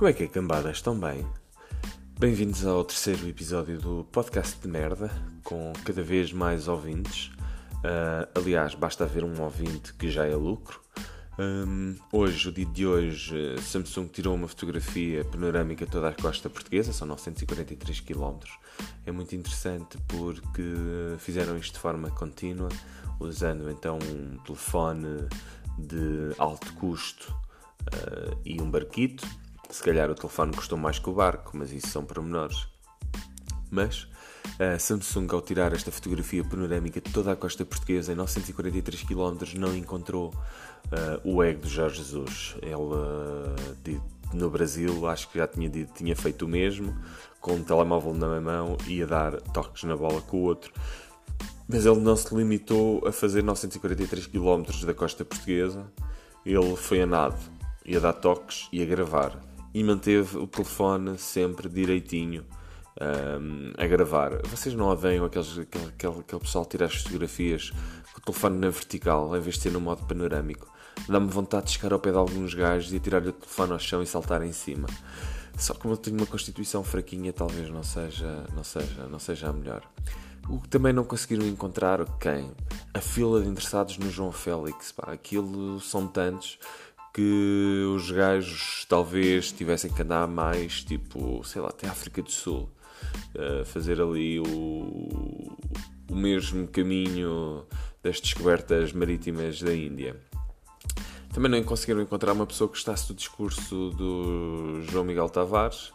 Como é que é, cambadas? Estão bem? Bem-vindos ao terceiro episódio do podcast de merda, com cada vez mais ouvintes. Uh, aliás, basta haver um ouvinte que já é lucro. Um, hoje, o dia de hoje, Samsung tirou uma fotografia panorâmica toda a costa portuguesa, são 943 km. É muito interessante porque fizeram isto de forma contínua, usando então um telefone de alto custo uh, e um barquito se calhar o telefone custou mais que o barco, mas isso são pormenores. Mas a Samsung, ao tirar esta fotografia panorâmica de toda a costa portuguesa em 943 km, não encontrou uh, o ego do Jorge Jesus. Ele, uh, no Brasil, acho que já tinha, tinha feito o mesmo, com um telemóvel na mão, ia dar toques na bola com o outro. Mas ele não se limitou a fazer 943 km da costa portuguesa, ele foi a nado, ia dar toques e a gravar e manteve o telefone sempre direitinho um, a gravar. Vocês não odeiam aqueles, aquele, aquele, aquele pessoal tirar as fotografias com o telefone na vertical em vez de ser no modo panorâmico? Dá-me vontade de chegar ao pé de alguns gajos e tirar-lhe o telefone ao chão e saltar em cima. Só que como eu tenho uma constituição fraquinha, talvez não seja, não seja, não seja a melhor. O que também não conseguiram encontrar, quem? A fila de interessados no João Félix. Pá, aquilo são tantos que os gajos talvez tivessem que andar mais, tipo, sei lá, até África do Sul, uh, fazer ali o, o mesmo caminho das descobertas marítimas da Índia. Também não conseguiram encontrar uma pessoa que gostasse do discurso do João Miguel Tavares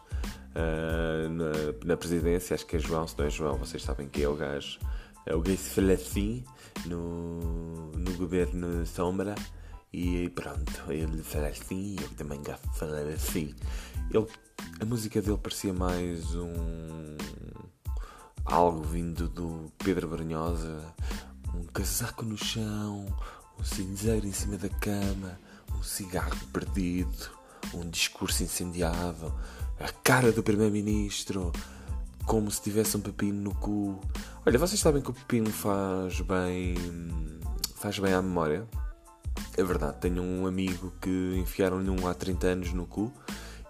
uh, na, na, presidência, acho que é João, se não é João, vocês sabem que é o gajo. É o gajo fala assim no, no governo Sombra. E pronto, ele fala assim, eu também gosto de falar assim. Ele, a música dele parecia mais um. algo vindo do Pedro Brunhosa. Um casaco no chão, um cinzeiro em cima da cama, um cigarro perdido, um discurso incendiado, a cara do Primeiro-Ministro, como se tivesse um pepino no cu. Olha, vocês sabem que o pepino faz bem. faz bem à memória? É verdade, tenho um amigo que enfiaram-lhe um há 30 anos no cu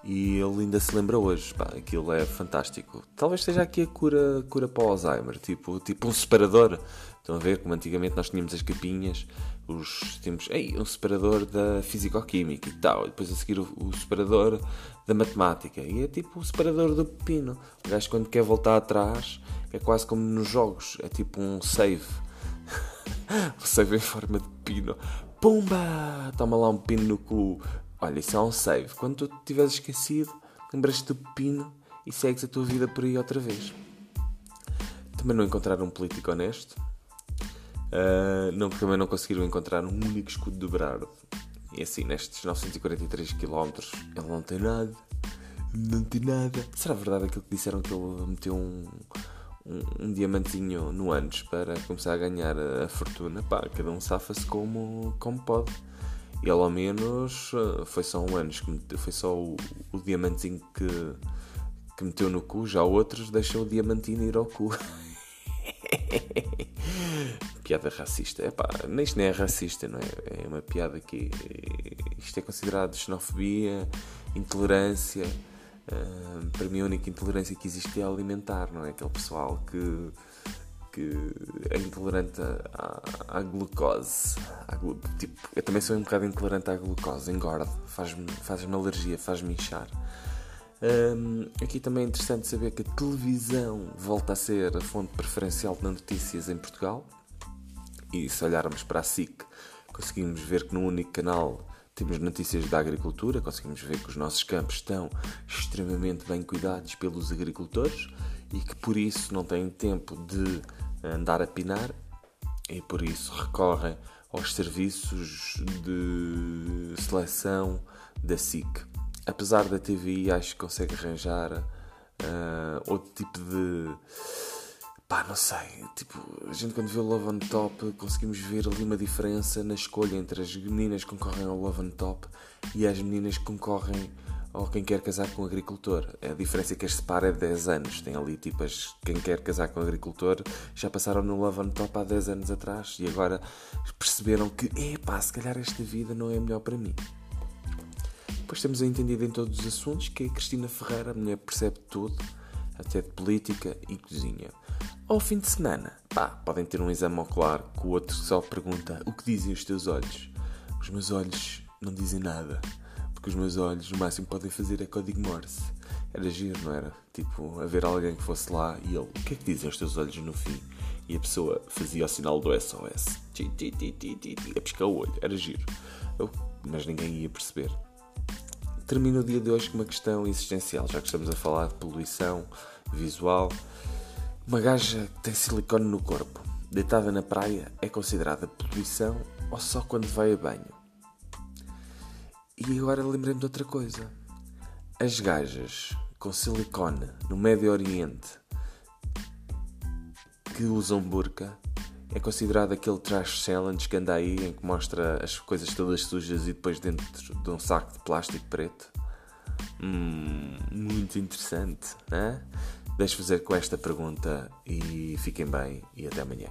e ele ainda se lembra hoje. Pá, aquilo é fantástico. Talvez seja aqui a cura, cura para o Alzheimer, tipo, tipo um separador. Estão a ver como antigamente nós tínhamos as capinhas, os temos, ei, um separador da fisicoquímica e tal, e depois a seguir o, o, separador da matemática. E é tipo o separador do pepino. O gajo quando quer voltar atrás é quase como nos jogos, é tipo um save. o save em forma de pepino. Pumba! Toma lá um pino no cu. Olha, isso é um save. Quando tu tiveres esquecido, lembras-te do pino e segues a tua vida por aí outra vez. Também não encontraram um político honesto. Uh, não, também não conseguiram encontrar um único escudo do Berardo. E assim, nestes 943 km, ele não tem nada. Não tem nada. Será verdade aquilo que disseram que ele meteu um, um, um diamantinho no anos para começar a ganhar a, a fortuna, pá, cada um safa-se como, como pode. Ele ao menos eh, foi só um anos, foi só o, o diamantinho que, que meteu no cu, já outros deixam o diamantino ir ao cu. piada racista. É pá, isto nem é racista, não é? É uma piada que. Isto é considerado xenofobia, intolerância. Para mim a única intolerância que existe é alimentar, não é? Aquele pessoal que, que é intolerante à, à glucose. À tipo, eu também sou um bocado intolerante à glucose, engordo, faz-me faz alergia, faz-me inchar. Um, aqui também é interessante saber que a televisão volta a ser a fonte preferencial de notícias em Portugal. E se olharmos para a SIC, conseguimos ver que no único canal temos notícias da agricultura, conseguimos ver que os nossos campos estão extremamente bem cuidados pelos agricultores e que por isso não têm tempo de andar a pinar e por isso recorrem aos serviços de seleção da SIC. Apesar da TVI, acho que consegue arranjar uh, outro tipo de Pá, não sei. Tipo, a gente quando vê o Love on Top conseguimos ver ali uma diferença na escolha entre as meninas que concorrem ao Love on Top e as meninas que concorrem ao quem quer casar com um agricultor. A diferença é que as separa é 10 anos. Tem ali tipo as quem quer casar com um agricultor já passaram no Love on Top há 10 anos atrás e agora perceberam que, epá, se calhar esta vida não é melhor para mim. Depois temos a entendida em todos os assuntos, que é a Cristina Ferreira, a mulher percebe tudo, até de política e cozinha. Ao fim de semana, pá, podem ter um exame ocular que o outro só pergunta o que dizem os teus olhos. Os meus olhos não dizem nada, porque os meus olhos o máximo podem fazer é código Morse. Era giro, não era? Tipo, haver alguém que fosse lá e ele, o que é que dizem os teus olhos no fim? E a pessoa fazia o sinal do SOS, ti, ti, ti, ti, ti, ti, a piscar o olho, era giro. Eu, mas ninguém ia perceber. Termino o dia de hoje com uma questão existencial, já que estamos a falar de poluição visual. Uma gaja que tem silicone no corpo, deitada na praia, é considerada poluição ou só quando vai a banho? E agora lembrei-me de outra coisa. As gajas com silicone no Médio Oriente que usam burca é considerado aquele trash challenge que anda aí em que mostra as coisas todas sujas e depois dentro de um saco de plástico preto. Hum, muito interessante, né? Deixo fazer com esta pergunta e fiquem bem e até amanhã.